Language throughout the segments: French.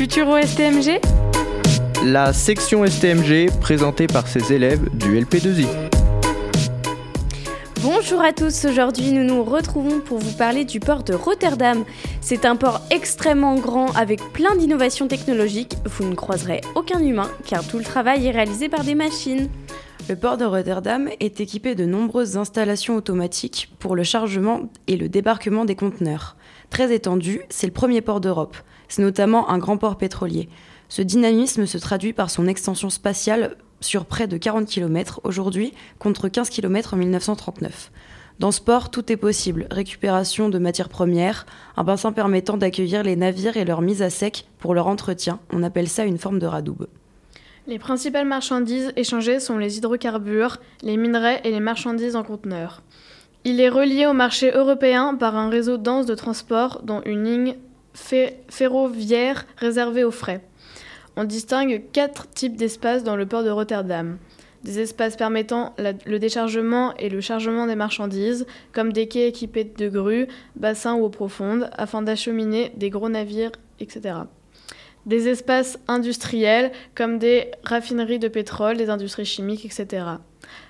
Futuro STMG La section STMG présentée par ses élèves du LP2I. Bonjour à tous, aujourd'hui nous nous retrouvons pour vous parler du port de Rotterdam. C'est un port extrêmement grand avec plein d'innovations technologiques. Vous ne croiserez aucun humain car tout le travail est réalisé par des machines. Le port de Rotterdam est équipé de nombreuses installations automatiques pour le chargement et le débarquement des conteneurs. Très étendu, c'est le premier port d'Europe. C'est notamment un grand port pétrolier. Ce dynamisme se traduit par son extension spatiale sur près de 40 km aujourd'hui contre 15 km en 1939. Dans ce port, tout est possible. Récupération de matières premières, un bassin permettant d'accueillir les navires et leur mise à sec pour leur entretien. On appelle ça une forme de radoube. Les principales marchandises échangées sont les hydrocarbures, les minerais et les marchandises en conteneurs. Il est relié au marché européen par un réseau dense de transport dont une ligne ferroviaire réservée aux frais. On distingue quatre types d'espaces dans le port de Rotterdam. Des espaces permettant le déchargement et le chargement des marchandises, comme des quais équipés de grues, bassins ou eaux profondes, afin d'acheminer des gros navires, etc des espaces industriels comme des raffineries de pétrole, des industries chimiques, etc.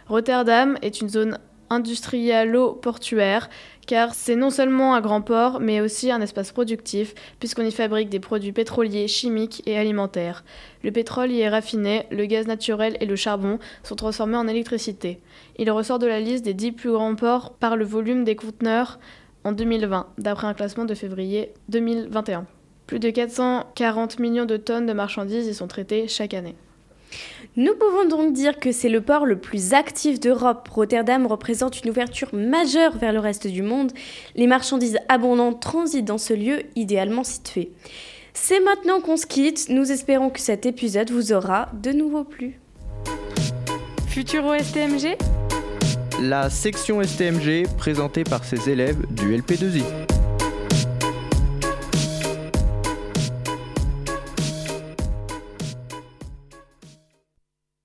Rotterdam est une zone industrialo-portuaire car c'est non seulement un grand port mais aussi un espace productif puisqu'on y fabrique des produits pétroliers, chimiques et alimentaires. Le pétrole y est raffiné, le gaz naturel et le charbon sont transformés en électricité. Il ressort de la liste des 10 plus grands ports par le volume des conteneurs en 2020 d'après un classement de février 2021. Plus de 440 millions de tonnes de marchandises y sont traitées chaque année. Nous pouvons donc dire que c'est le port le plus actif d'Europe. Rotterdam représente une ouverture majeure vers le reste du monde. Les marchandises abondantes transitent dans ce lieu idéalement situé. C'est maintenant qu'on se quitte. Nous espérons que cet épisode vous aura de nouveau plu. Futuro STMG La section STMG présentée par ses élèves du LP2I.